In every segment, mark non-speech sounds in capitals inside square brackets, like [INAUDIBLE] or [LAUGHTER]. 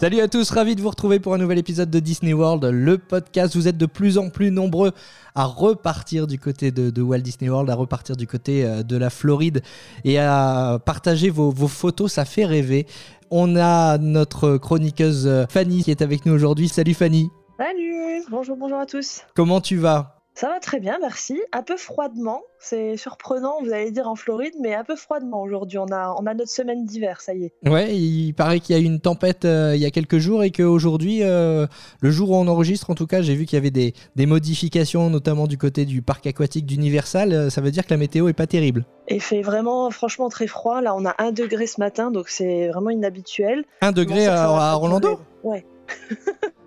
Salut à tous, ravi de vous retrouver pour un nouvel épisode de Disney World, le podcast. Vous êtes de plus en plus nombreux à repartir du côté de, de Walt Disney World, à repartir du côté euh, de la Floride et à partager vos, vos photos, ça fait rêver. On a notre chroniqueuse euh, Fanny qui est avec nous aujourd'hui. Salut Fanny, Salut, bonjour, bonjour à tous. comment tu vas? Ça va très bien, merci. Un peu froidement, c'est surprenant, vous allez dire en Floride, mais un peu froidement aujourd'hui. On a, on a notre semaine d'hiver, ça y est. Ouais, il paraît qu'il y a eu une tempête euh, il y a quelques jours et qu'aujourd'hui, euh, le jour où on enregistre, en tout cas, j'ai vu qu'il y avait des, des modifications, notamment du côté du parc aquatique d'Universal. Euh, Ça veut dire que la météo est pas terrible. Et il fait vraiment, franchement, très froid. Là, on a un degré ce matin, donc c'est vraiment inhabituel. Un degré à, Orlando? Ouais. [LAUGHS]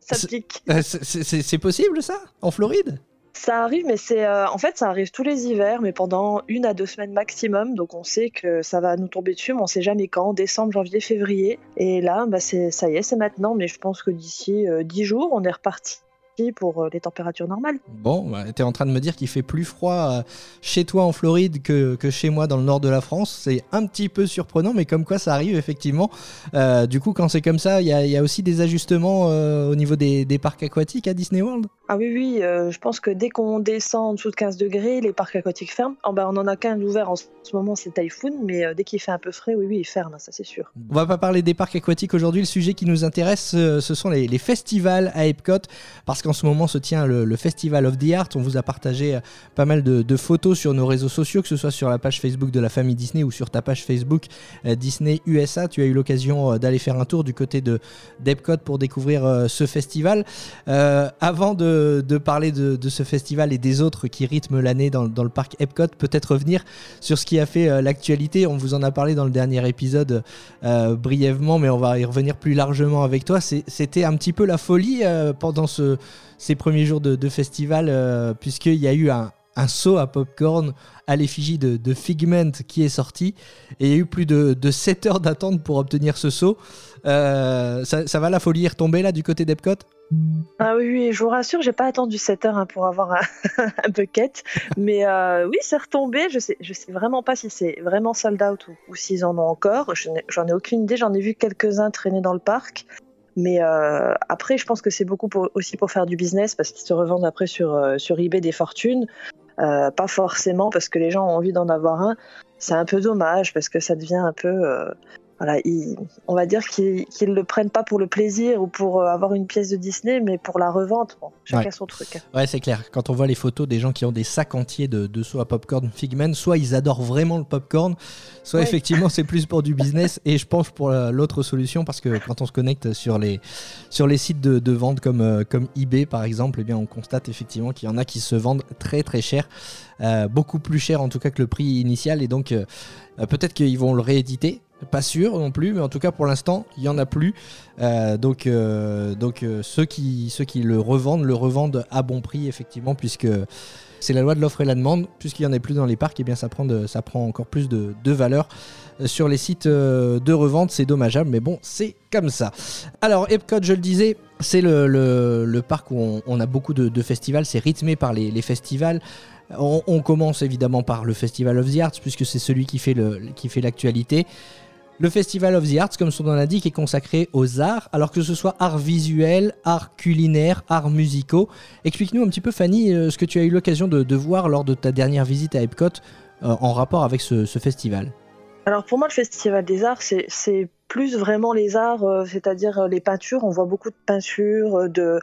ça C'est- pique. Euh, c'est possible ça? En Floride? Ça arrive, mais c'est euh, en fait ça arrive tous les hivers, mais pendant une à deux semaines maximum. Donc on sait que ça va nous tomber dessus, mais on sait jamais quand. Décembre, janvier, février. Et là, bah, c'est ça y est, c'est maintenant. Mais je pense que d'ici euh, dix jours, on est reparti pour euh, les températures normales. Bon, bah, t'es en train de me dire qu'il fait plus froid euh, chez toi en Floride que, que chez moi dans le nord de la France. C'est un petit peu surprenant, mais comme quoi ça arrive effectivement. Euh, du coup, quand c'est comme ça, il y, a- il y a aussi des ajustements euh, au niveau des, des parcs aquatiques à Disney World? Ah oui, oui, euh, je pense que dès qu'on descend en dessous de 15 degrés, les parcs aquatiques ferment. Oh, bah, on en a qu'un d'ouvert en ce moment, c'est Typhoon, mais dès qu'il fait un peu frais, oui, oui, il ferme, ça c'est sûr. On va pas parler des parcs aquatiques aujourd'hui. Le sujet qui nous intéresse, ce sont les, les festivals à Epcot, parce qu'en ce moment se tient le, Festival of the Art. On vous a partagé euh, pas mal de, photos sur nos réseaux sociaux, que ce soit sur la page Facebook de la famille Disney ou sur ta page Facebook euh, Disney USA. Tu as eu l'occasion euh, d'aller faire un tour du côté de d'Epcot pour découvrir ce festival. Avant de, parler de, ce festival et des autres qui rythment l'année dans, le parc Epcot, peut-être revenir sur ce qui a fait l'actualité. On vous en a parlé dans le dernier épisode brièvement, mais on va y revenir plus largement avec toi. C'était un petit peu la folie pendant ce- ces premiers jours de, festival, euh, puisqu'il y a eu un, saut à popcorn à l'effigie de, Figment qui est sorti, et il y a eu plus de, de 7 heures d'attente pour obtenir ce saut. Euh, ça, va, la folie est retombée là du côté d'Epcot? Ah oui, je vous rassure, j'ai pas attendu 7 heures hein, pour avoir [LAUGHS] un, bucket. Mais euh, oui, c'est retombé. Je sais, vraiment pas si c'est vraiment sold out ou, s'ils en ont encore. J'en ai aucune idée. J'en ai vu quelques-uns traîner dans le parc. Mais euh, après, je pense que c'est beaucoup pour- aussi pour faire du business parce qu'ils se revendent après sur, euh, sur eBay des fortunes. Euh, pas forcément parce que les gens ont envie d'en avoir un. C'est un peu dommage parce que ça devient un peu. Voilà, ils- on va dire qu'ils qu'ils le prennent pas pour le plaisir ou pour euh, avoir une pièce de Disney, mais pour la revente. Bon, chacun Ouais. son truc. Ouais, c'est clair. Quand on voit les photos des gens qui ont des sacs entiers de, de à popcorn Figment, soit ils adorent vraiment le popcorn, soit Ouais. effectivement c'est plus pour du business. [LAUGHS] Et je pense pour la- l'autre solution, parce que quand on se connecte sur les, sur les sites de, de vente comme, euh, comme eBay par exemple, eh bien on constate effectivement qu'il y en a qui se vendent très très cher, euh, beaucoup plus cher en tout cas que le prix initial. Et donc euh, peut-être qu'ils vont le rééditer. Pas sûr non plus, mais en tout cas pour l'instant, il y en a plus. Euh, donc euh, donc euh, ceux, qui, ceux qui le revendent, le revendent à bon prix, effectivement, puisque c'est la loi de l'offre et la demande. Puisqu'il n'y en a plus dans les parcs, et bien ça prend, ça prend encore plus de, valeur sur les sites de revente. C'est dommageable, mais bon, c'est comme ça. Alors, Epcot, je le disais, c'est le, parc où on, a beaucoup de, festivals. C'est rythmé par les, festivals. On, on commence évidemment par le Festival of the Arts, puisque c'est celui qui fait l'actualité. Le Festival of the Arts, comme son nom l'indique, est consacré aux arts, alors que ce soit art visuel, art culinaire, arts musicaux. Explique-nous un petit peu, Fanny, euh, ce que tu as eu l'occasion de, voir lors de ta dernière visite à Epcot euh, en rapport avec ce, festival. Alors pour moi, le Festival des Arts, c'est- plus vraiment les arts, euh, c'est-à-dire les peintures. On voit beaucoup de peintures, de,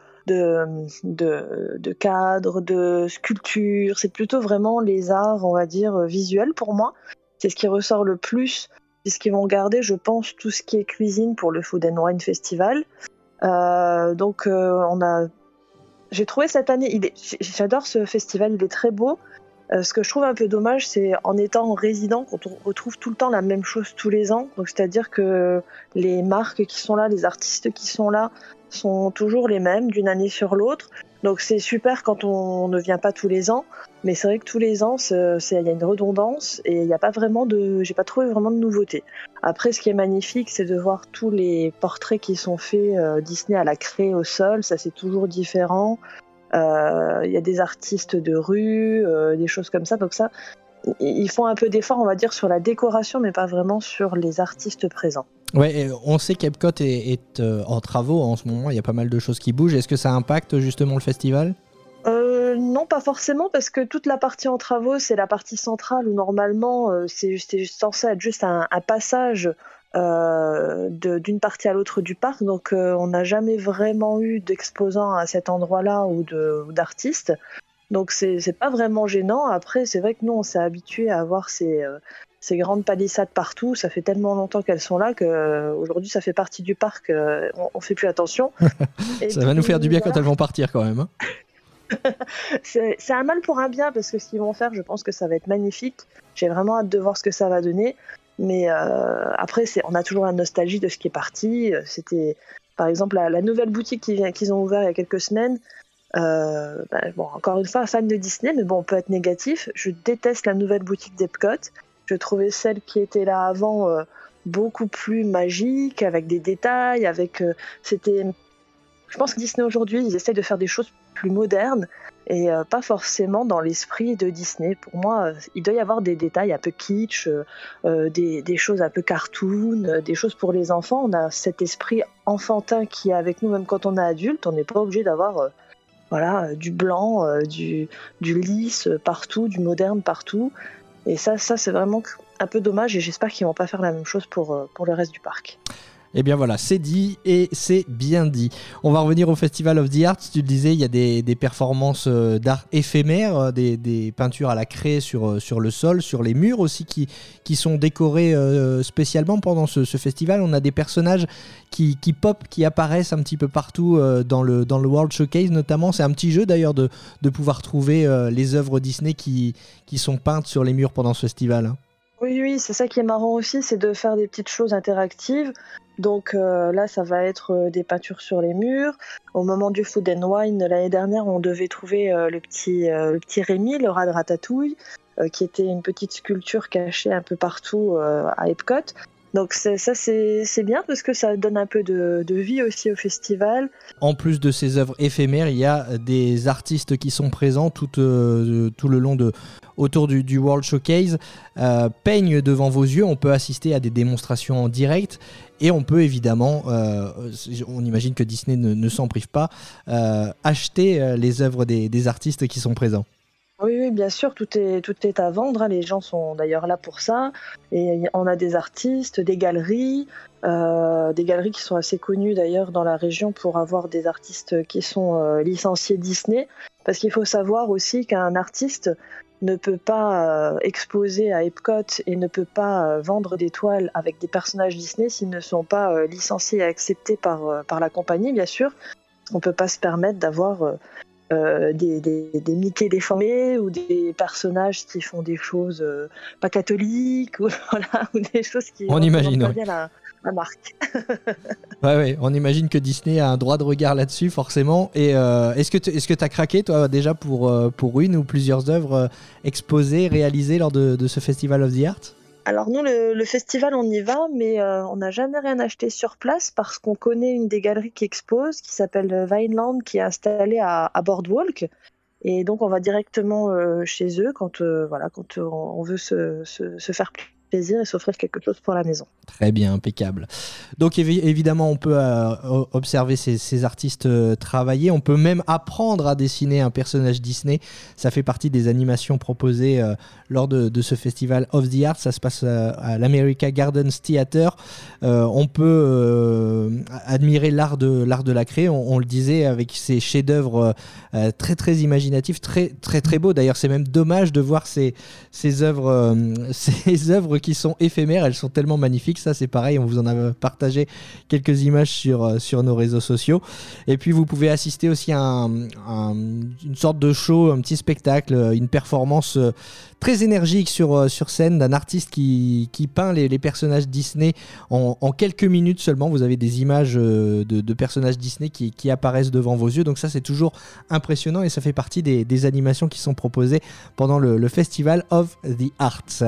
cadres, de sculptures. C'est plutôt vraiment les arts, on va dire, visuels pour moi. C'est ce qui ressort le plus, puisqu'ils vont garder, je pense, tout ce qui est cuisine pour le Food and Wine Festival. Euh, donc euh, on a... J'ai trouvé cette année, j'adore ce festival, il est très beau. Euh, ce que je trouve un peu dommage, c'est en étant résident, quand on retrouve tout le temps la même chose tous les ans. Donc, c'est-à-dire que les marques qui sont là, les artistes qui sont là, sont toujours les mêmes d'une année sur l'autre. Donc c'est super quand on ne vient pas tous les ans, mais c'est vrai que tous les ans, il y a une redondance et il n'y a pas vraiment de, j'ai pas trouvé vraiment de nouveautés. Après, ce qui est magnifique, c'est de voir tous les portraits qui sont faits euh, Disney à la craie au sol. Ça, c'est toujours différent. Euh, il y a des artistes de rue, euh, des choses comme ça. Donc ça, ils font un peu d'effort, on va dire, sur la décoration, mais pas vraiment sur les artistes présents. Ouais, on sait qu'Epcot est, euh, en travaux en ce moment, il y a pas mal de choses qui bougent. Est-ce que ça impacte justement le festival? Euh, non, pas forcément, parce que toute la partie en travaux, c'est la partie centrale où normalement euh, c'est censé être juste un, passage d'une partie à l'autre du parc. Donc on n'a jamais vraiment eu d'exposants à cet endroit-là ou d'artistes. Donc c'est pas vraiment gênant. Après, c'est vrai que nous, on s'est habitué à avoir ces, ces, grandes palissades partout. Ça fait tellement longtemps qu'elles sont là qu'aujourd'hui, ça fait partie du parc. Euh, on, on, fait plus attention. [LAUGHS] ça va nous faire du bien quand elles vont partir quand même. Hein. [LAUGHS] c'est un mal pour un bien parce que ce qu'ils vont faire, je pense que ça va être magnifique. J'ai vraiment hâte de voir ce que ça va donner. Mais euh, après, on a toujours la nostalgie de ce qui est parti. C'était, par exemple, la, la nouvelle boutique qu'ils ont ouvert il y a quelques semaines. Euh, bah, bon, encore une fois, fan de Disney, mais bon, on peut être négatif. Je déteste la nouvelle boutique d'Epcot. Je trouvais celle qui était là avant euh, beaucoup plus magique, avec des détails, avec. Euh, c'était. Je pense que Disney aujourd'hui, ils essaient de faire des choses plus modernes et pas forcément dans l'esprit de Disney. Pour moi, il doit y avoir des détails un peu kitsch, des, choses un peu cartoon, des choses pour les enfants. On a cet esprit enfantin qui est avec nous même quand on est adulte. On n'est pas obligé d'avoir voilà, euh, du blanc, euh, du, du lisse partout, du moderne partout. Et ça, c'est vraiment un peu dommage et j'espère qu'ils vont pas faire la même chose pour, euh, pour le reste du parc. Eh bien voilà, c'est dit et c'est bien dit. On va revenir au Festival of the Arts. Tu le disais, il y a des, performances euh, d'art éphémères, euh, des, peintures à la craie sur, euh, sur le sol, sur les murs aussi qui, qui sont décorés spécialement pendant ce, festival. On a des personnages qui, qui pop, qui apparaissent un petit peu partout dans, le, dans le World Showcase notamment. C'est un petit jeu d'ailleurs de, de pouvoir trouver les œuvres Disney qui, qui sont peintes sur les murs pendant ce festival. Oui, oui, c'est ça qui est marrant aussi, c'est de faire des petites choses interactives. Donc euh, là, ça va être euh, des peintures sur les murs. Au moment du Food and Wine l'année dernière, on devait trouver euh, le petit le petit Rémi, le rat de ratatouille, qui était une petite sculpture cachée un peu partout à Epcot. Donc ça c'est bien parce que ça donne un peu de, vie aussi au festival. En plus de ces œuvres éphémères, il y a des artistes qui sont présents tout, tout le long de autour du, World Showcase. peignent devant vos yeux, on peut assister à des démonstrations en direct et on peut évidemment, euh, on imagine que Disney ne, s'en prive pas, euh, acheter euh, les œuvres des, artistes qui sont présents. Oui, bien sûr, tout est, tout à vendre. Hein. Les gens sont d'ailleurs là pour ça. Et on a des artistes, des galeries, des galeries qui sont assez connues d'ailleurs dans la région pour avoir des artistes qui sont licenciés Disney. Parce qu'il faut savoir aussi qu'un artiste, ne peut pas euh, exposer à Epcot et ne peut pas euh, vendre des toiles avec des personnages Disney s'ils ne sont pas euh, licenciés et acceptés par, par la compagnie, bien sûr. On ne peut pas se permettre d'avoir des, des, des, Mickey déformés ou des personnages qui font des choses pas catholiques ou, [LAUGHS] voilà, ou des choses qui on imagine bien marque. [LAUGHS] ouais, ouais, on imagine que Disney a un droit de regard là-dessus, forcément. Et euh, est-ce que tu est as craqué, toi, déjà, pour, euh, pour une ou plusieurs œuvres euh, exposées, réalisées lors de, ce Festival of the Arts? Alors nous, le, festival, on y va, mais on n'a jamais rien acheté sur place parce qu'on connaît une des galeries qui expose, qui s'appelle Vineland, qui est installée à, Boardwalk. Et donc on va directement chez eux quand, voilà, quand on veut se, se, se faire et s'offrir quelque chose pour la maison. Très bien, impeccable. Donc évidemment, on peut euh, observer ces, artistes euh, travailler, on peut même apprendre à dessiner un personnage Disney. Ça fait partie des animations proposées euh, lors de, ce festival of the Arts. Ça se passe à l'America Gardens Theater. on peut admirer l'art de l'art de la créer. On, le disait avec ces chefs-d'œuvre très très imaginatifs, très très très beaux. D'ailleurs, c'est même dommage de voir ces ces œuvres [LAUGHS] ces œuvres qui sont éphémères, elles sont tellement magnifiques. Ça, c'est pareil, on vous en a partagé quelques images sur, euh, sur nos réseaux sociaux. Et puis, vous pouvez assister aussi à une sorte de show, un petit spectacle, une performance très énergique sur, sur scène d'un artiste qui, qui peint les, personnages Disney en, quelques minutes seulement. Vous avez des images de, personnages Disney qui, qui, apparaissent devant vos yeux. Donc ça, c'est toujours impressionnant et ça fait partie des, animations qui sont proposées pendant le, Festival of the Arts.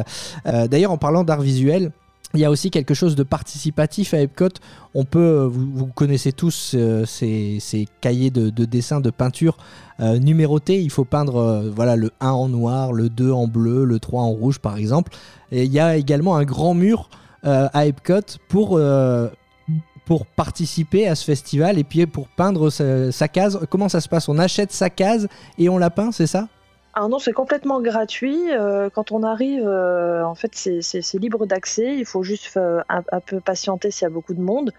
Euh, d'ailleurs, en parlant d'art visuel, il y a aussi quelque chose de participatif à Epcot. On peut, euh, vous, connaissez tous euh, ces, cahiers de, dessin, de peinture numérotés. Il faut peindre voilà, le 1 en noir, le 2 en bleu, le 3 en rouge par exemple. Il y a également un grand mur à Epcot pour, pour participer à ce festival et puis pour peindre sa case. Comment ça se passe? On achète sa case et on la peint, c'est ça? Ah non, c'est complètement gratuit. Euh, quand on arrive, euh, en fait, c'est libre d'accès. Il faut juste euh, un, peu patienter s'il y a beaucoup de monde.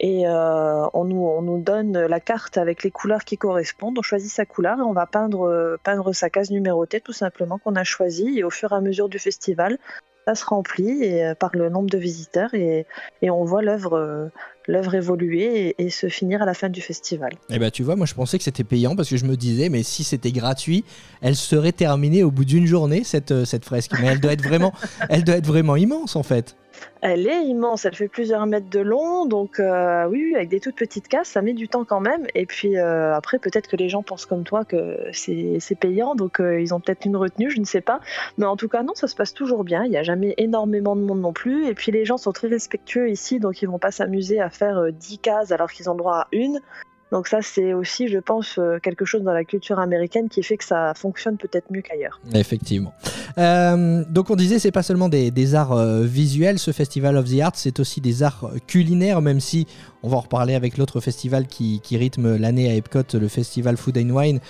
Et on, nous, on nous donne la carte avec les couleurs qui correspondent. On choisit sa couleur et on va peindre, peindre sa case numérotée, tout simplement, qu'on a choisie. Et au fur et à mesure du festival, ça se remplit et, par le nombre de visiteurs et, on voit l'œuvre l'œuvre évoluer et, se finir à la fin du festival. Eh ben tu vois, moi je pensais que c'était payant parce que je me disais, mais si c'était gratuit, elle serait terminée au bout d'une journée cette, euh, cette fresque. Mais elle doit être vraiment [LAUGHS] immense en fait. Elle est immense, elle fait plusieurs mètres de long, donc euh, oui, avec des toutes petites cases, ça met du temps quand même. Et puis euh, après, peut-être que les gens pensent comme toi que c'est payant, donc euh, ils ont peut-être une retenue, je ne sais pas. Mais en tout cas, non, ça se passe toujours bien. Il n'y a jamais énormément de monde non plus. Et puis les gens sont très respectueux ici, donc ils vont pas s'amuser à faire 10 cases alors qu'ils ont droit à une. Donc ça, c'est aussi, je pense, euh, quelque chose dans la culture américaine qui fait que ça fonctionne peut-être mieux qu'ailleurs. Effectivement. Euh, donc on disait, c'est pas seulement des, arts euh, visuels, ce Festival of the Arts, c'est aussi des arts culinaires, même si on va en reparler avec l'autre festival qui, rythme l'année à Epcot, le Festival Food and Wine.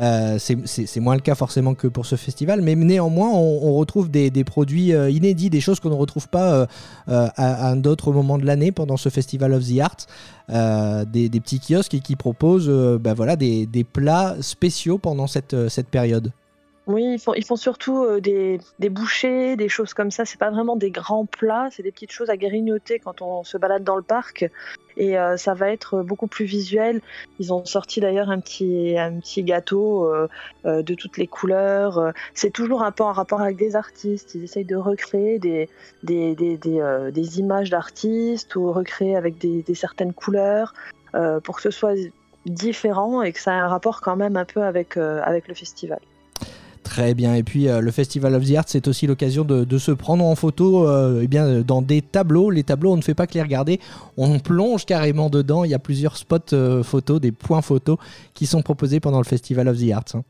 Euh, c'est moins le cas forcément que pour ce festival, mais néanmoins, on, retrouve des, produits euh, inédits, des choses qu'on ne retrouve pas euh, à, d'autres moments de l'année pendant ce Festival of the Arts. Des, petits kiosques qui, proposent ben des, plats spéciaux pendant cette période. Oui, ils font, surtout des, des, bouchées, des choses comme ça. C'est pas vraiment des grands plats, c'est des petites choses à grignoter quand on se balade dans le parc et euh, ça va être beaucoup plus visuel. Ils ont sorti d'ailleurs un petit, gâteau euh, euh, de toutes les couleurs. C'est toujours un peu en rapport avec des artistes. Ils essayent de recréer des, images d'artistes ou recréer avec des, certaines couleurs pour que ce soit différent et que ça ait un rapport quand même un peu avec le festival. Très bien. Et puis euh, le Festival of the Arts, c'est aussi l'occasion de, se prendre en photo euh, eh bien, dans des tableaux. Les tableaux, on ne fait pas que les regarder, on plonge carrément dedans. Il y a plusieurs spots euh, photos, des points photos qui sont proposés pendant le Festival of the Arts. Hein.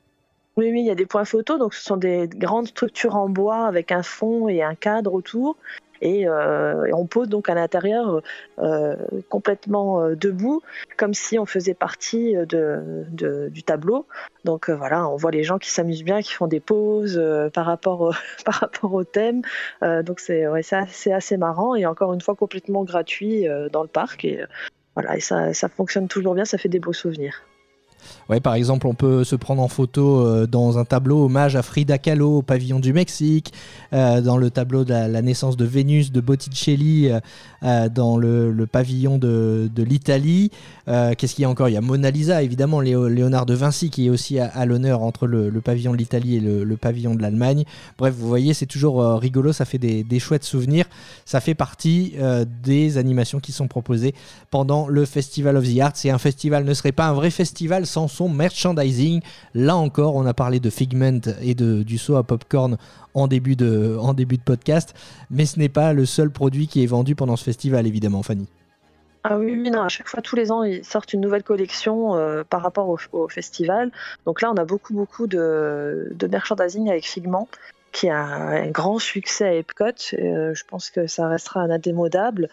Oui, oui, il y a des points photos. Donc, ce sont des grandes structures en bois avec un fond et un cadre autour. Euh, et, on pose donc à l'intérieur euh, complètement euh, debout, comme si on faisait partie du tableau. Donc voilà, on voit les gens qui s'amusent bien, qui font des pauses par, rapport au, [LAUGHS] par rapport au thème. donc c'est assez, assez marrant et encore une fois complètement gratuit dans le parc. Et voilà, et ça, ça fonctionne toujours bien, ça fait des beaux souvenirs. Par exemple, on peut se prendre en photo euh, dans un tableau hommage à Frida Kahlo au pavillon du Mexique, euh, dans le tableau de la, naissance de Vénus de Botticelli euh, dans le, pavillon de, l'Italie. Qu'est-ce qu'il y a encore? Il y a Mona Lisa, évidemment, Léonard de Vinci qui est aussi à, l'honneur entre le, pavillon de l'Italie et le, pavillon de l'Allemagne. Bref, vous voyez, c'est toujours rigolo, ça fait des, chouettes souvenirs. Ça fait partie des animations qui sont proposées pendant le Festival of the Arts. Et un festival ne serait pas un vrai festival sans son merchandising. Là encore, on a parlé de Figment et de, du saut à popcorn en début, de, en début de podcast, mais ce n'est pas le seul produit qui est vendu pendant ce festival, évidemment, Fanny. Ah oui, oui, non, à chaque fois, tous les ans, ils sortent une nouvelle collection euh, par rapport au, festival. Donc là, on a beaucoup, beaucoup de, merchandising avec Figment, qui a un, grand succès à Epcot. Euh, je pense que ça restera un indémodable.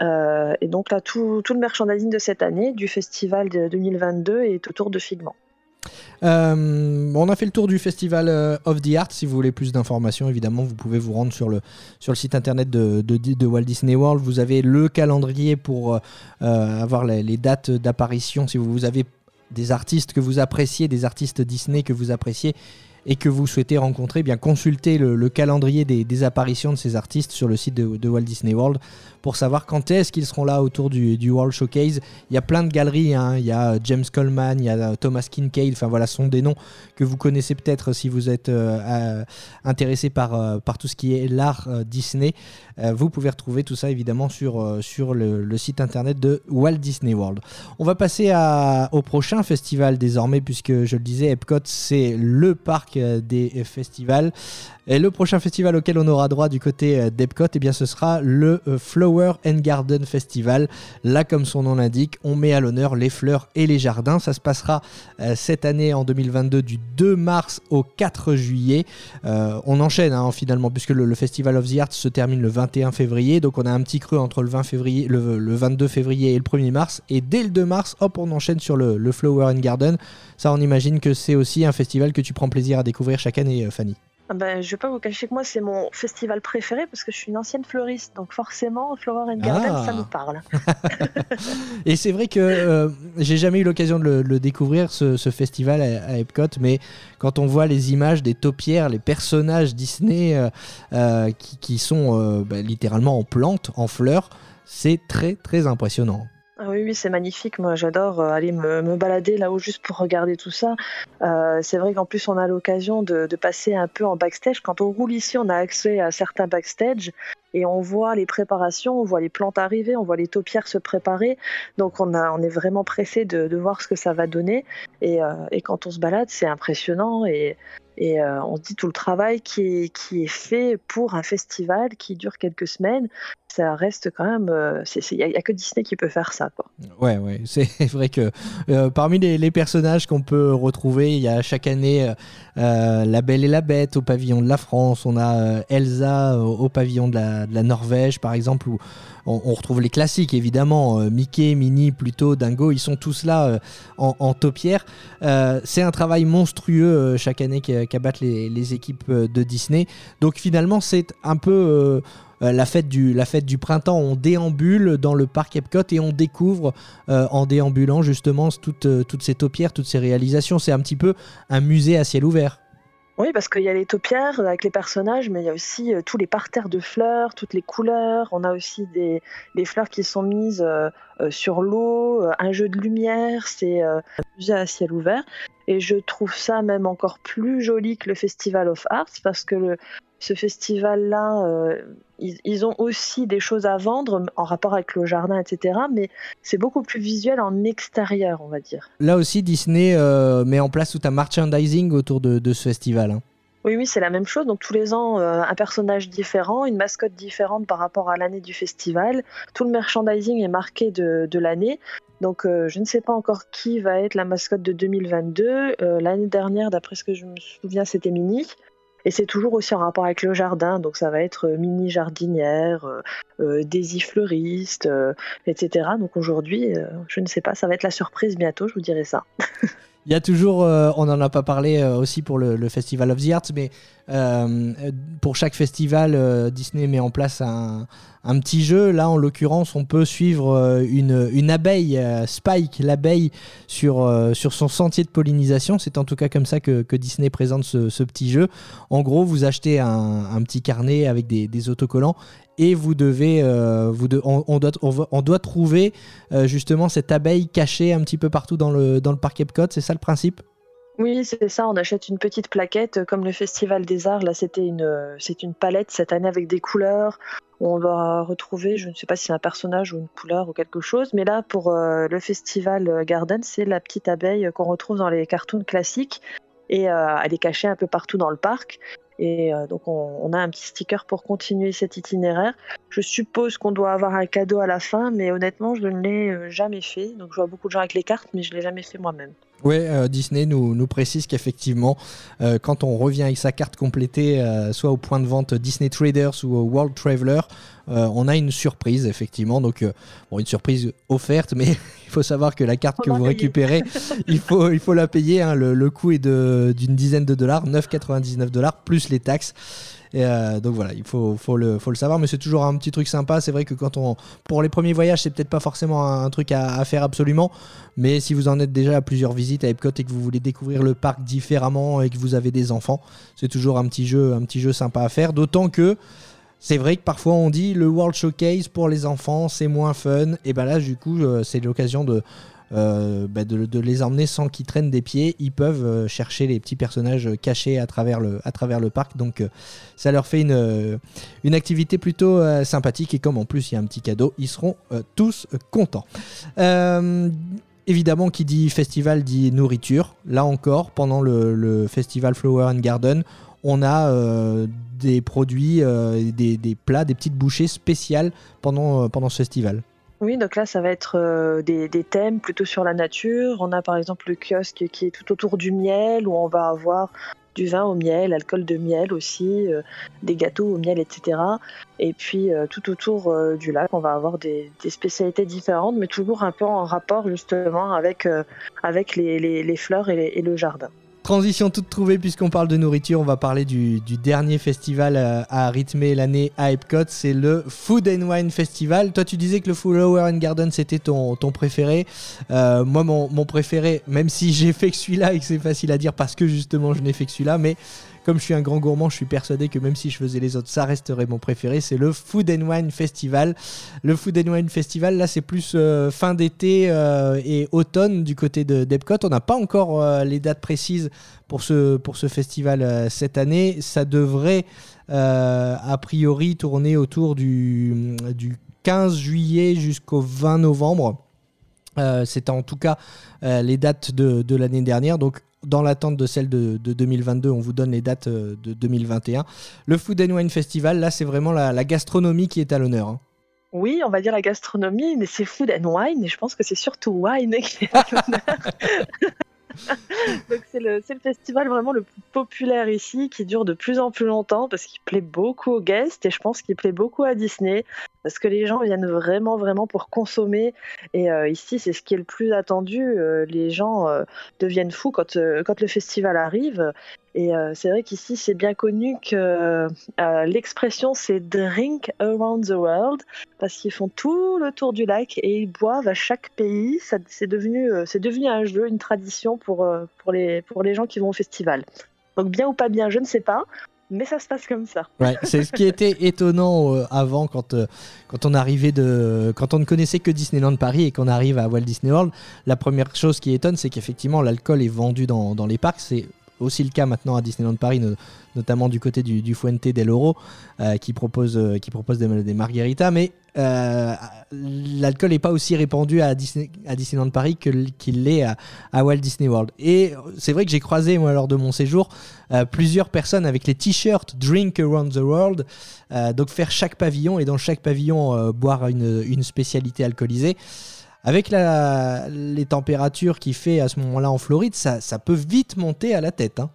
Euh, et donc là, tout, le merchandising de cette année, du festival de 2022, est autour de Figment. Euh, on a fait le tour du festival euh, of the Arts. Si vous voulez plus d'informations, évidemment, vous pouvez vous rendre sur le, site internet de, Walt Disney World. Vous avez le calendrier pour avoir les, les dates d'apparition. Si vous avez des artistes que vous appréciez, des artistes Disney que vous appréciez, et que vous souhaitez rencontrer, eh bien consultez le, calendrier des, apparitions de ces artistes sur le site de, Walt Disney World pour savoir quand est-ce qu'ils seront là autour du, World Showcase. Il y a plein de galeries, hein. il y a James Coleman, il y a Thomas Kincaid, enfin voilà, ce sont des noms que vous connaissez peut-être si vous êtes intéressé par, par tout ce qui est l'art Disney. vous pouvez retrouver tout ça évidemment sur, sur le, site internet de Walt Disney World. On va passer au prochain festival désormais, puisque je le disais, Epcot, c'est le parc euh, des festivals. Et le prochain festival auquel on aura droit du côté euh, d'Epcot, eh bien, ce sera le euh, Flower and Garden Festival. Là, comme son nom l'indique, on met à l'honneur les fleurs et les jardins. Ça se passera cette année en 2022 du 2 mars au 4 juillet. on enchaîne hein, finalement, puisque le, Festival of the Arts se termine le 21 février. Donc on a un petit creux entre le, 20 février, le, 22 février et le 1er mars. Et dès le 2 mars, hop, on enchaîne sur le, le Flower and Garden. Ça, on imagine que c'est aussi un festival que tu prends plaisir à découvrir chaque année, Fanny. Ah ben, je vais pas vous cacher que moi, c'est mon festival préféré parce que je suis une ancienne fleuriste. Donc forcément, Flower and Garden, ça nous parle. [LAUGHS] et c'est vrai que euh, j'ai jamais eu l'occasion de le, découvrir, ce, festival à, Epcot. Mais quand on voit les images des taupières, les personnages Disney euh, euh, qui, sont bah, littéralement en plantes, en fleurs, c'est très très impressionnant. Ah oui, oui, c'est magnifique. Moi, j'adore euh, aller me, balader là-haut juste pour regarder tout ça. Euh, c'est vrai qu'en plus, on a l'occasion de, passer un peu en backstage. Quand on roule ici, on a accès à certains backstage et on voit les préparations, on voit les plantes arriver, on voit les taupières se préparer. Donc, on, a, on est vraiment pressé de, voir ce que ça va donner. Et, euh, et quand on se balade, c'est impressionnant. Et, et euh, on se dit tout le travail qui est, qui est fait pour un festival qui dure quelques semaines, ça reste quand même. Il euh, n'y a, que Disney qui peut faire ça. Quoi. Ouais, ouais. C'est [LAUGHS] vrai que euh, parmi les, personnages qu'on peut retrouver, il y a chaque année La Belle et la Bête au pavillon de la France, on a Elsa au, pavillon de la, Norvège, par exemple, où on, retrouve les classiques évidemment, Mickey, Minnie, Pluto, Dingo, ils sont tous là euh, en, taupière. C'est un travail monstrueux chaque année qu'abattent les, les, équipes de Disney. Donc finalement c'est un peu... la, fête du, la fête du printemps. On déambule dans le parc Epcot et on découvre en déambulant justement toutes, ces taupières, toutes ces réalisations. C'est un petit peu un musée à ciel ouvert. Oui, parce qu'il y a les taupières avec les personnages, mais il y a aussi euh, tous les parterres de fleurs, toutes les couleurs. On a aussi des, fleurs qui sont mises euh, euh, sur l'eau, un jeu de lumière. C'est un musée à ciel ouvert. Et je trouve ça même encore plus joli que le Festival of Arts parce que le, ce festival-là, euh, ils, ont aussi des choses à vendre en rapport avec le jardin, etc. Mais c'est beaucoup plus visuel en extérieur, on va dire. Là aussi, Disney euh, met en place tout un merchandising autour de, ce festival. Hein. Oui, oui, c'est la même chose. Donc tous les ans, euh, un personnage différent, une mascotte différente par rapport à l'année du festival. Tout le merchandising est marqué de, l'année. Donc je ne sais pas encore qui va être la mascotte de 2022. l'année dernière, d'après ce que je me souviens, c'était Minnie. Et c'est toujours aussi en rapport avec le jardin, donc ça va être euh, mini jardinière, euh, euh, Daisy fleuriste, etc. Donc aujourd'hui, je ne sais pas, ça va être la surprise bientôt, je vous dirai ça. [LAUGHS] Il y a toujours, on n'en a pas parlé aussi pour le, Festival of the Arts, mais pour chaque festival, Disney met en place un, petit jeu. Là, en l'occurrence, on peut suivre euh, une, abeille, euh, Spike, l'abeille, sur, euh, sur son sentier de pollinisation. C'est en tout cas comme ça que, Disney présente ce, petit jeu. En gros, vous achetez un, petit carnet avec des, autocollants et vous devez, vous on, doit, trouver justement cette abeille cachée un petit peu partout dans le, dans le parc Epcot. C'est ça le principe? Oui, c'est ça. On achète une petite plaquette, comme le Festival des Arts. Là, c'était une, c'est une palette cette année avec des couleurs. On va retrouver, je ne sais pas si c'est un personnage ou une couleur ou quelque chose, mais là, pour euh, le Festival Garden, c'est la petite abeille qu'on retrouve dans les cartoons classiques. Et euh, elle est cachée un peu partout dans le parc. Et euh, donc on, a un petit sticker pour continuer cet itinéraire. Je suppose qu'on doit avoir un cadeau à la fin, mais honnêtement, je ne l'ai jamais fait. Donc je vois beaucoup de gens avec les cartes, mais je ne l'ai jamais fait moi-même. Oui, euh, Disney nous, nous précise qu'effectivement, euh, quand on revient avec sa carte complétée, euh, soit au point de vente Disney Traders ou au World Traveler, on a une surprise, effectivement. Donc, bon, une surprise offerte, mais [LAUGHS] il faut savoir que la carte que vous récupérez, [LAUGHS] il, faut, il faut la payer. Hein. le, le, coût est d'une dizaine de dollars, 9,99 dollars, plus les taxes. Et, euh, donc voilà, il faut, le savoir, mais c'est toujours un petit truc sympa. C'est vrai que quand on, pour les premiers voyages, c'est peut-être pas forcément un, truc à, faire absolument, mais si vous en êtes déjà à plusieurs visites à Epcot et que vous voulez découvrir le parc différemment et que vous avez des enfants, c'est toujours un petit jeu, un petit jeu sympa à faire. D'autant que c'est vrai que parfois on dit le World Showcase pour les enfants c'est moins fun, et ben là du coup euh, c'est l'occasion de euh, bah, de, les emmener sans qu'ils traînent des pieds. Ils peuvent euh, chercher les petits personnages cachés à travers le, parc. Donc euh, ça leur fait une, activité plutôt sympathique. Et comme en plus il y a un petit cadeau, ils seront tous contents. Évidemment, qui dit festival dit nourriture. Là encore, pendant le, festival Flower and Garden, on a des produits, des, plats, des petites bouchées spéciales pendant ce festival. Oui, donc là, ça va être euh, des, thèmes plutôt sur la nature. On a par exemple le kiosque qui est tout autour du miel, où on va avoir du vin au miel, alcool de miel aussi, euh, des gâteaux au miel, etc. Et puis euh, tout autour du lac, on va avoir des, spécialités différentes, mais toujours un peu en rapport justement avec, avec les, fleurs et le jardin. Transition toute trouvée puisqu'on parle de nourriture, on va parler du, dernier festival euh, à rythmer l'année à Epcot, c'est le Food and Wine Festival. Toi tu disais que le Flower and Garden c'était ton, ton préféré. Euh, moi mon, mon, préféré, même si j'ai fait que celui-là et que c'est facile à dire parce que justement je n'ai fait que celui-là, mais comme je suis un grand gourmand, je suis persuadé que même si je faisais les autres, ça resterait mon préféré. C'est le Food and Wine Festival. Le Food and Wine Festival, là, c'est plus euh, fin d'été euh, et automne du côté de d'Epcot. On n'a pas encore euh, les dates précises pour ce, pour ce festival cette année. Ça devrait, a priori, tourner autour du, du 15 juillet jusqu'au 20 novembre. C'était en tout cas les dates de, de l'année dernière. Donc dans l'attente de celle de, 2022, on vous donne les dates euh, de 2021. Le Food and Wine Festival, là, c'est vraiment la, gastronomie qui est à l'honneur. Hein. Oui, on va dire la gastronomie, mais c'est Food and Wine, et je pense que c'est surtout Wine qui est à l'honneur. [LAUGHS] Donc c'est le, le, festival vraiment le plus populaire ici, qui dure de plus en plus longtemps parce qu'il plaît beaucoup aux guests et je pense qu'il plaît beaucoup à Disney parce que les gens viennent vraiment vraiment pour consommer et euh, ici c'est ce qui est le plus attendu. Euh, les gens euh, deviennent fous quand, le festival arrive et c'est vrai qu'ici c'est bien connu que l'expression c'est drink around the world parce qu'ils font tout le tour du lac et ils boivent à chaque pays. C'est devenu devenu un jeu, une tradition pour les gens qui vont au festival. Donc bien ou pas bien, je ne sais pas mais ça se passe comme ça. Ouais, c'est ce qui était [LAUGHS] étonnant euh, avant quand, euh, quand on arrivait de quand on ne connaissait que Disneyland Paris et qu'on arrive à Walt Disney World. La première chose qui étonne, c'est qu'effectivement l'alcool est vendu dans, dans les parcs. C'est aussi le cas maintenant à Disneyland Paris, notamment du côté du, Fuente del Oro, euh, qui propose, euh, qui propose des, des margaritas. Mais euh, l'alcool n'est pas aussi répandu à, Disney, à Disneyland Paris qu'il l'est à, Walt Disney World. Et c'est vrai que j'ai croisé, moi, lors de mon séjour, plusieurs personnes avec les t-shirts Drink Around the World. donc faire chaque pavillon et dans chaque pavillon boire une, une spécialité alcoolisée. Avec les températures qu'il fait à ce moment-là en Floride, ça, peut vite monter à la tête. Hein.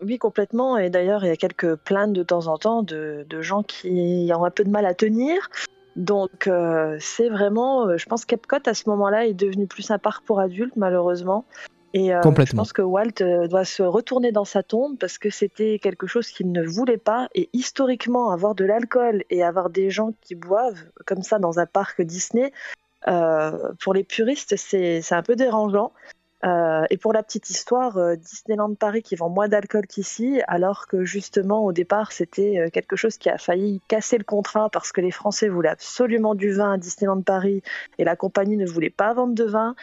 Oui, complètement. Et d'ailleurs, il y a quelques plaintes de temps en temps de, gens qui ont un peu de mal à tenir. Donc, euh, c'est vraiment. Euh, je pense qu'Epcot, à ce moment-là, est devenu plus un parc pour adultes, malheureusement. Et euh, je pense que Walt doit se retourner dans sa tombe parce que c'était quelque chose qu'il ne voulait pas. Et historiquement, avoir de l'alcool et avoir des gens qui boivent comme ça dans un parc Disney, pour les puristes, c'est un peu dérangeant. Euh, et pour la petite histoire, euh, Disneyland Paris qui vend moins d'alcool qu'ici, alors que justement au départ c'était quelque chose qui a failli casser le contrat parce que les Français voulaient absolument du vin à Disneyland Paris et la compagnie ne voulait pas vendre de vin.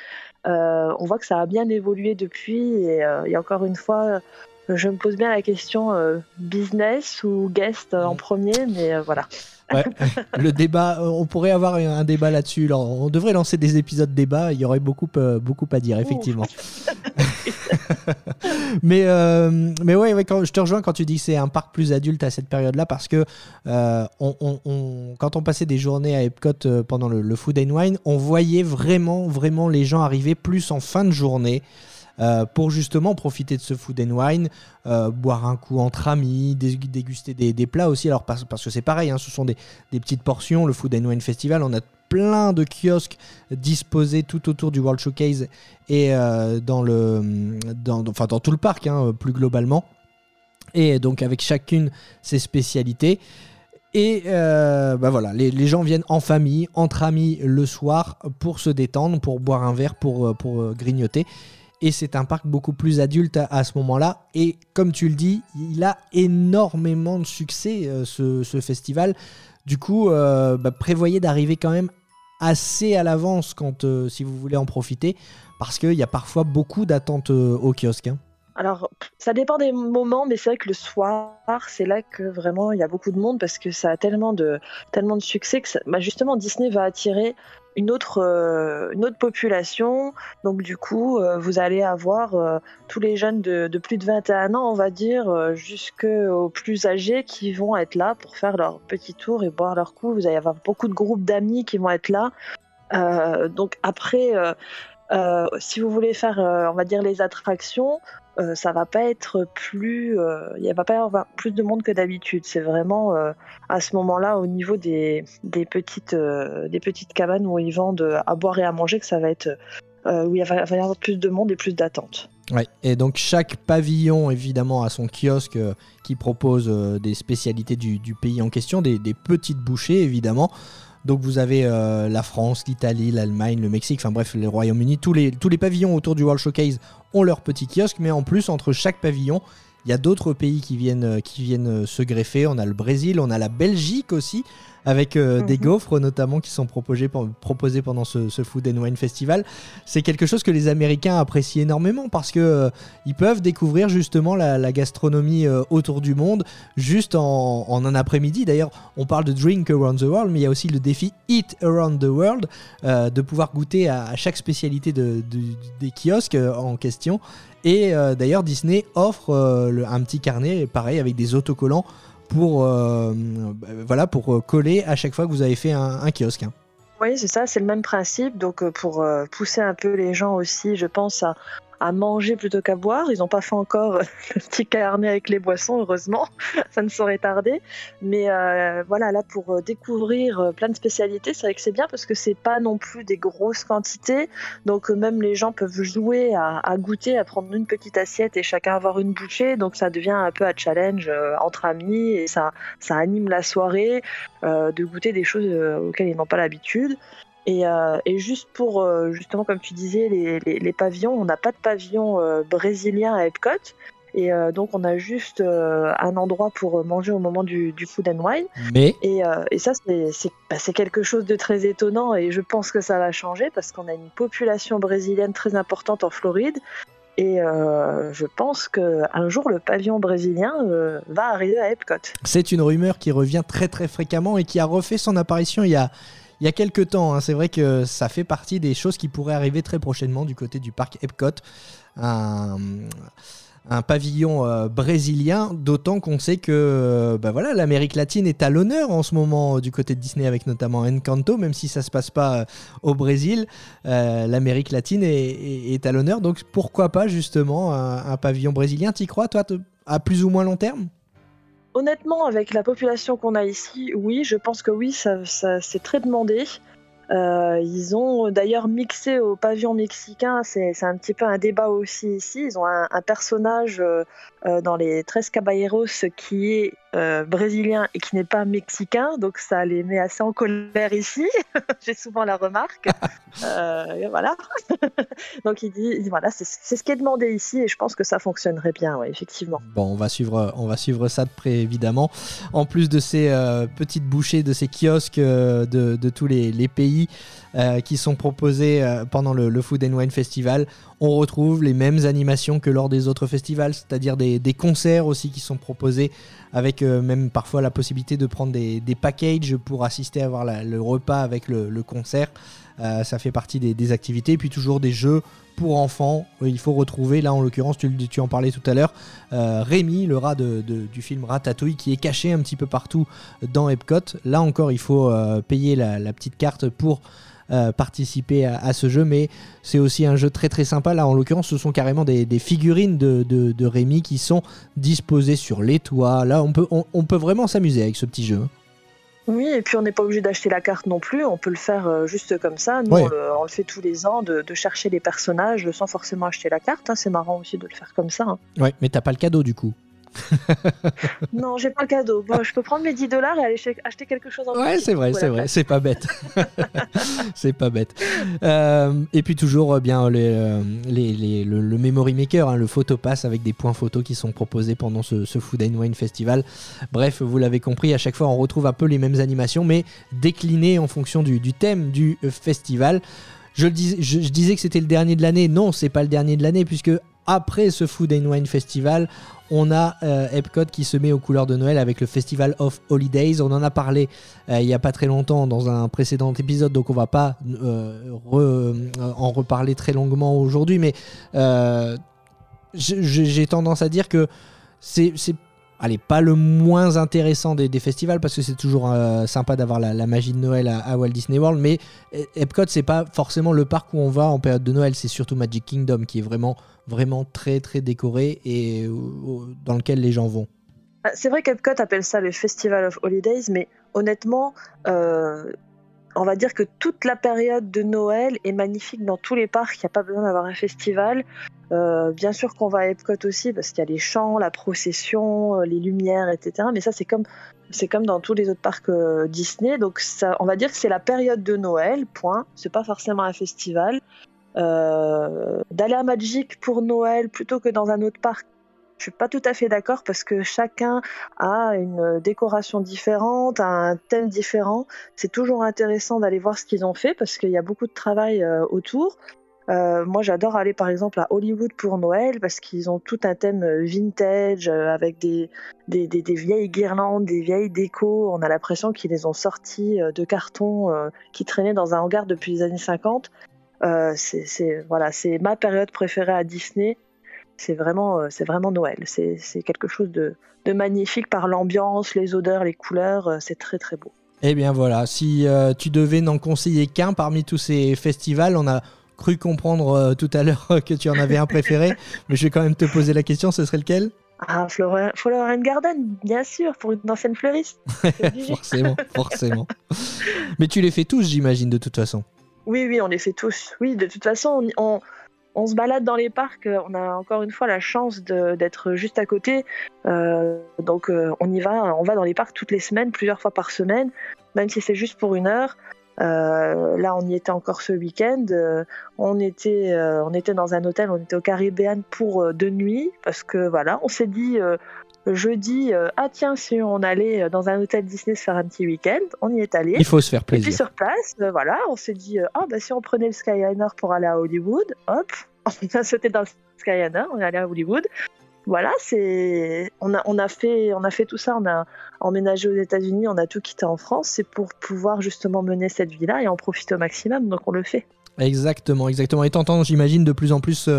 on voit que ça a bien évolué depuis et encore une fois, je me pose bien la question business ou guest en premier, mais voilà. Ouais, [LAUGHS] le débat, on pourrait avoir un débat là-dessus. On devrait lancer des épisodes débat. Il y aurait beaucoup, euh, beaucoup à dire, effectivement. [LAUGHS] mais, euh, mais ouais, quand, je te rejoins quand tu dis que c'est un parc plus adulte à cette période-là parce que euh, on, quand on passait des journées à Epcot pendant le, le, Food and Wine, on voyait vraiment, vraiment les gens arriver plus en fin de journée. Euh, pour justement profiter de ce food and wine, euh, boire un coup entre amis, déguster des, plats aussi. Alors parce, que c'est pareil, hein, ce sont des, petites portions. Le Food and Wine Festival, on a plein de kiosques disposés tout autour du World Showcase et euh, dans, le, enfin, dans tout le parc, hein, plus globalement. Et donc avec chacune ses spécialités. Et bah voilà, les, gens viennent en famille, entre amis le soir pour se détendre, pour boire un verre, pour, grignoter. Et c'est un parc beaucoup plus adulte à, ce moment-là. Et comme tu le dis, il a énormément de succès, euh, ce, festival. Du coup, euh, bah, prévoyez d'arriver quand même assez à l'avance quand euh, si vous voulez en profiter, parce qu'il y a parfois beaucoup d'attentes au kiosque. hein. Alors, ça dépend des moments, mais c'est vrai que le soir, c'est là que vraiment il y a beaucoup de monde parce que ça a tellement de, succès que bah, justement Disney va attirer une autre, euh, une autre population. Donc, du coup, euh, vous allez avoir euh, tous les jeunes de, plus de 21 ans, on va dire, jusqu'aux plus âgés qui vont être là pour faire leur petit tour et boire leur coup. Vous allez avoir beaucoup de groupes d'amis qui vont être là. Donc, après. si vous voulez faire, on va dire, les attractions, euh, ça va pas être plus, euh, il y va pas y avoir plus de monde que d'habitude. C'est vraiment euh, à ce moment-là, au niveau des, des petites, euh, des petites cabanes où ils vendent euh, à boire et à manger, que ça va être euh, où il va, y avoir plus de monde et plus d'attente. Ouais, et donc chaque pavillon évidemment a son kiosque euh, qui propose euh, des spécialités du, pays en question, des petites bouchées évidemment. Donc vous avez euh, la France, l'Italie, l'Allemagne, le Mexique, enfin bref, le Royaume-Uni, tous les, tous les pavillons autour du World Showcase ont leur petit kiosque, mais en plus entre chaque pavillon, il y a d'autres pays qui viennent, euh, qui viennent euh, se greffer. On a le Brésil, on a la Belgique aussi, avec euh, des Mhm. gaufres notamment qui sont proposés, pen- proposés pendant ce, ce Food and Wine Festival. C'est quelque chose que les Américains apprécient énormément parce que euh, ils peuvent découvrir justement la, la gastronomie euh, autour du monde juste en, en un après-midi. D'ailleurs, on parle de Drink Around the World, mais il y a aussi le défi Eat Around the World, de pouvoir goûter à, à chaque spécialité de- de- des kiosques en question. Et euh, d'ailleurs, Disney offre euh, un petit carnet, pareil, avec des autocollants pour, euh, bah, voilà, pour coller à chaque fois que vous avez fait un, kiosque. hein. Oui, c'est ça, c'est le même principe. Donc, pour pousser un peu les gens aussi, je pense, à, à manger plutôt qu'à boire. Ils n'ont pas fait encore [LAUGHS] le petit carnet avec les boissons, heureusement. [LAUGHS] ça ne saurait tarder. Mais euh, voilà, là, pour euh, découvrir euh, plein de spécialités, c'est vrai que c'est bien parce que c'est pas non plus des grosses quantités. Donc, même les gens peuvent jouer à, goûter, à prendre une petite assiette et chacun avoir une bouchée. Donc, ça devient un peu un challenge entre amis et ça, ça anime la soirée de goûter des choses auxquelles ils n'ont pas l'habitude. Et, euh, et juste pour, euh, justement, comme tu disais, les, les- les pavillons, on n'a pas de pavillon euh, brésilien à Epcot. Et euh, donc, on a juste euh, un endroit pour manger au moment du, du food and wine. Mais Et, euh, et ça, c'est bah, c'est quelque chose de très étonnant et je pense que ça va changer parce qu'on a une population brésilienne très importante en Floride. Et euh, je pense qu'un jour, le pavillon brésilien euh, va arriver à Epcot. C'est une rumeur qui revient très très fréquemment et qui a refait son apparition il y a, il y a quelques temps. hein. C'est vrai que ça fait partie des choses qui pourraient arriver très prochainement du côté du parc Epcot. Un, pavillon euh, brésilien, d'autant qu'on sait que euh, bah voilà, l'Amérique latine est à l'honneur en ce moment euh, du côté de Disney avec notamment Encanto, même si ça se passe pas au Brésil, l'Amérique latine est, à l'honneur. Donc pourquoi pas justement un, un pavillon brésilien? T'y crois toi à plus ou moins long terme? Honnêtement, avec la population qu'on a ici, oui, je pense que oui, ça, ça- c'est très demandé. Euh, ils ont d'ailleurs mixé au pavillon mexicain, c'est un petit peu un débat aussi ici. Ils ont un, un personnage euh, euh, dans les Tres Caballeros qui est euh, brésilien et qui n'est pas mexicain, donc ça les met assez en colère ici. [LAUGHS] J'ai souvent la remarque. [LAUGHS] Euh, voilà. [LAUGHS] donc il dit, il dit, voilà, c'est ce qui est demandé ici et je pense que ça fonctionnerait bien, ouais, effectivement. Bon, on va suivre, on va suivre ça de près évidemment. En plus de ces petites bouchées, de ces kiosques de, de tous les, les pays euh, qui sont proposés euh, pendant le, Food and Wine Festival, on retrouve les mêmes animations que lors des autres festivals, c'est-à-dire des, concerts aussi qui sont proposés avec euh, même parfois la possibilité de prendre des, packages pour assister à voir le repas avec le, concert. Ça fait partie des, activités. Et puis toujours des jeux pour enfants. Il faut retrouver, là en l'occurrence, tu, en parlais tout à l'heure, Rémi, le rat de- du film Ratatouille, qui est caché un petit peu partout dans Epcot. Là encore, il faut payer la petite carte pour euh, participer à, à ce jeu, mais c'est aussi un jeu très très sympa. Là, en l'occurrence, ce sont carrément des, des figurines de, de, de Rémi qui sont disposées sur les toits. Là, on peut, on, on peut vraiment s'amuser avec ce petit jeu. hein. Oui, et puis on n'est pas obligé d'acheter la carte non plus, on peut le faire euh, juste comme ça. Nous, Ouais. on, le, on le fait tous les ans, de, de chercher les personnages sans forcément acheter la carte. hein. C'est marrant aussi de le faire comme ça. hein. Ouais, mais t'as pas le cadeau du coup. [LAUGHS] non, j'ai pas le cadeau. Bon, je peux prendre mes 10 dollars et aller acheter quelque chose en Ouais, c'est vrai, c'est vrai. C'est pas bête. [LAUGHS] c'est pas bête. Euh, et puis toujours euh, bien les, euh, les, les, le, Memory Maker, hein, le Photopass avec des points photos qui sont proposés pendant ce, ce Food and Wine Festival. Bref, vous l'avez compris, à chaque fois on retrouve un peu les mêmes animations, mais déclinées en fonction du, du thème du festival. Je, dis, je, je disais que c'était le dernier de l'année. Non, c'est pas le dernier de l'année, puisque après ce Food and Wine Festival, on a euh, Epcot qui se met aux couleurs de Noël avec le Festival of Holidays. On en a parlé euh, il n'y a pas très longtemps dans un précédent épisode, donc on va pas euh, en reparler très longuement aujourd'hui, mais j'ai tendance à dire que c'est allez, pas le moins intéressant des, festivals parce que c'est toujours sympa d'avoir la, magie de Noël à, Walt Disney World, mais Epcot c'est pas forcément le parc où on va en période de Noël, c'est surtout Magic Kingdom qui est vraiment très très décoré et dans lequel les gens vont. Ah, c'est vrai qu'Epcot appelle ça le Festival of Holidays, mais honnêtement, euh, on va dire que toute la période de Noël est magnifique dans tous les parcs. Il n'y a pas besoin d'avoir un festival. Euh, bien sûr qu'on va à Epcot aussi parce qu'il y a les chants, la procession, euh, les lumières, etc. Mais ça, c'est comme dans tous les autres parcs Disney. Donc, on va dire que c'est la période de Noël. Point. C'est pas forcément un festival. Euh, d'aller à Magic pour Noël plutôt que dans un autre parc. Je suis pas tout à fait d'accord parce que chacun a une décoration différente, un thème différent. C'est toujours intéressant d'aller voir ce qu'ils ont fait parce qu'il y a beaucoup de travail euh, autour. Euh, moi, j'adore aller par exemple à Hollywood pour Noël parce qu'ils ont tout un thème vintage avec des, vieilles guirlandes, des vieilles décos. On a l'impression qu'ils les ont sortis de carton qui traînaient dans un hangar depuis les années 50. Euh, c'est voilà, c'est ma période préférée à Disney. C'est vraiment, euh, c'est vraiment Noël. C'est quelque chose de, magnifique par l'ambiance, les odeurs, les couleurs. Euh, c'est très très beau. Eh bien voilà, si tu devais n'en conseiller qu'un parmi tous ces festivals, on a cru comprendre tout à l'heure [LAUGHS] que tu en avais un préféré, mais je vais quand même te poser la question, ce serait lequel? Ah, Flower, Flower Garden, bien sûr, pour une ancienne fleuriste. [LAUGHS] forcément, forcément. Mais tu les fais tous, j'imagine, de toute façon. Oui, oui, on les fait tous. Oui, de toute façon, on, on, se balade dans les parcs. On a encore une fois la chance d'être juste à côté. Euh, donc, euh, on y va. On va dans les parcs toutes les semaines, plusieurs fois par semaine, même si c'est juste pour une heure. Euh, là, on y était encore ce week-end. on était, on était dans un hôtel. On était au Caribbean pour deux nuits parce que voilà, on s'est dit jeudi, euh, ah tiens, si on allait euh, dans un hôtel Disney se faire un petit week-end, on y est allé. Il faut se faire plaisir. Et puis sur place, euh, voilà, on s'est dit, ah bah si on prenait le Skyliner pour aller à Hollywood, hop, [LAUGHS] on a sauté dans le Skyliner, on est allé à Hollywood. Voilà, c'est, on a, on a fait, on a fait tout ça, on a emménagé aux États-Unis, on a tout quitté en France, c'est pour pouvoir justement mener cette vie-là et en profiter au maximum, donc on le fait. Exactement, exactement. Et t'entends, j'imagine, de plus en plus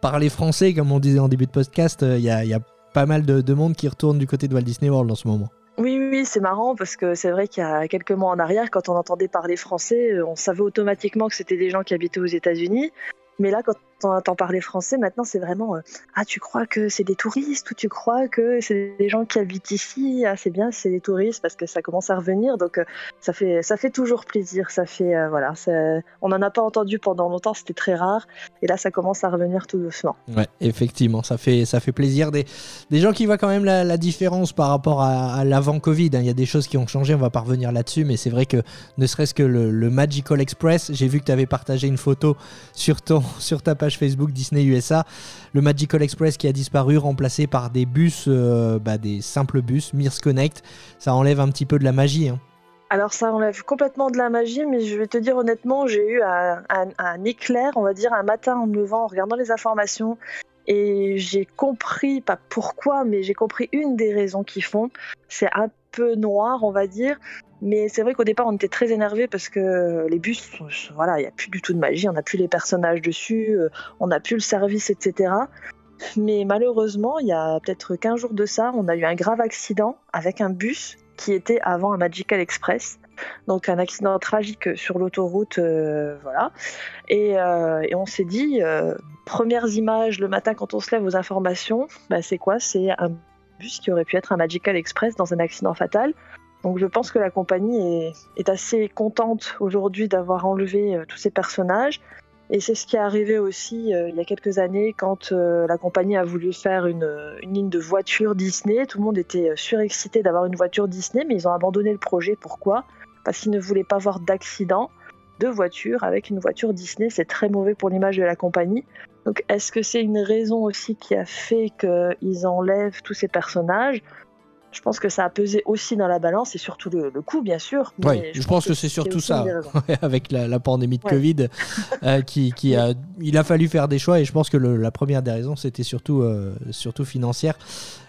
parler français, comme on disait en début de podcast, il y a, y a pas mal de, monde qui retourne du côté de Walt Disney World en ce moment. Oui, oui, c'est marrant parce que c'est vrai qu'il y a quelques mois en arrière, quand on entendait parler français, on savait automatiquement que c'était des gens qui habitaient aux États-Unis. Mais là, quand entend parler français, maintenant, c'est vraiment euh, Ah, tu crois que c'est des touristes ou tu crois que c'est des gens qui habitent ici? Ah, c'est bien, c'est des touristes parce que ça commence à revenir. Donc, euh, ça, fait, ça fait toujours plaisir. Ça fait, euh, voilà, on n'en a pas entendu pendant longtemps, c'était très rare. Et là, ça commence à revenir tout doucement. Ouais, effectivement, ça fait, ça fait plaisir. Des, des gens qui voient quand même la, différence par rapport à, l'avant-Covid. Hein. Il y a des choses qui ont changé, on va pas revenir là-dessus, mais c'est vrai que ne serait-ce que le, le Magical Express, j'ai vu que tu avais partagé une photo sur, ton, sur ta page Facebook Disney USA. Le Magical Express qui a disparu, remplacé par des bus, euh, bah, des simples bus, Mears Connect. Ça enlève un petit peu de la magie. Hein. Alors ça enlève complètement de la magie, mais je vais te dire honnêtement, j'ai eu un, éclair, on va dire, un matin en me levant, en regardant les informations, et j'ai compris, pas pourquoi, mais j'ai compris une des raisons qui font. C'est un peu noir, on va dire, mais c'est vrai qu'au départ, on était très énervé parce que les bus, voilà, il n'y a plus du tout de magie, on n'a plus les personnages dessus, euh, on n'a plus le service, etc. Mais malheureusement, il y a peut-être 15 jours de ça, on a eu un grave accident avec un bus qui était avant un Magical Express. Donc un accident tragique sur l'autoroute, euh, voilà. Euh, et, on s'est dit, premières images le matin quand on se lève aux informations, bah, c'est quoi? C'est un bus qui aurait pu être un Magical Express dans un accident fatal. Donc je pense que la compagnie est, assez contente aujourd'hui d'avoir enlevé euh, tous ces personnages. Et c'est ce qui est arrivé aussi euh, il y a quelques années quand euh, la compagnie a voulu faire une, une, ligne de voitures Disney. Tout le monde était surexcité d'avoir une voiture Disney, mais ils ont abandonné le projet. Pourquoi? Parce qu'ils ne voulaient pas voir d'accident de voiture avec une voiture Disney. C'est très mauvais pour l'image de la compagnie. Donc est-ce que c'est une raison aussi qui a fait qu'ils enlèvent tous ces personnages? Je pense que ça a pesé aussi dans la balance et surtout le, coût, bien sûr. Oui, je, pense que, c'est surtout ça, [LAUGHS] avec la, pandémie de Covid, euh, qui, a, il a fallu faire des choix et je pense que la première des raisons, c'était surtout, euh, surtout financière,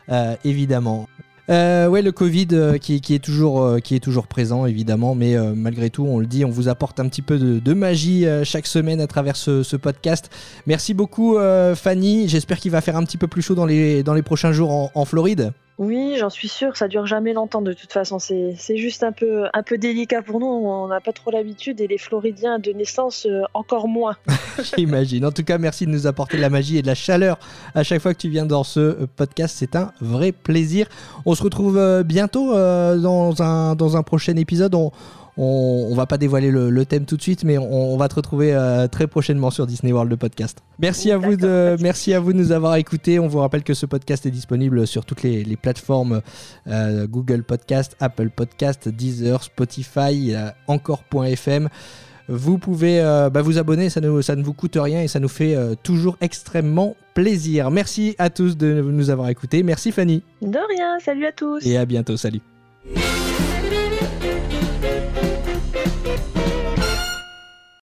euh, évidemment. Euh, ouais, le Covid qui, est toujours, qui est toujours présent, évidemment, mais malgré tout, on le dit, on vous apporte un petit peu de, magie chaque semaine à travers ce, podcast. Merci beaucoup, Fanny. J'espère qu'il va faire un petit peu plus chaud dans les, dans les prochains jours en Floride. Oui, j'en suis sûre, ça dure jamais longtemps de toute façon. C'est juste un peu, un peu délicat pour nous, on n'a pas trop l'habitude et les Floridiens de naissance euh, encore moins. [LAUGHS] J'imagine. En tout cas, merci de nous apporter de la magie et de la chaleur à chaque fois que tu viens dans ce euh, podcast. C'est un vrai plaisir. On se retrouve euh, bientôt dans, un, dans un prochain épisode. On, on, on va pas dévoiler le, thème tout de suite, mais on, va te retrouver euh, très prochainement sur Disney World le podcast. Merci à vous de, merci à vous de nous avoir écoutés. On vous rappelle que ce podcast est disponible sur toutes les, plateformes euh, Google Podcast, Apple Podcast, Deezer, Spotify, euh, encore.fm. Vous pouvez bah, vous abonner, ça ne, ça ne vous coûte rien et ça nous fait toujours extrêmement plaisir. Merci à tous de nous avoir écoutés. Merci Fanny. De rien, salut à tous. Et à bientôt, salut.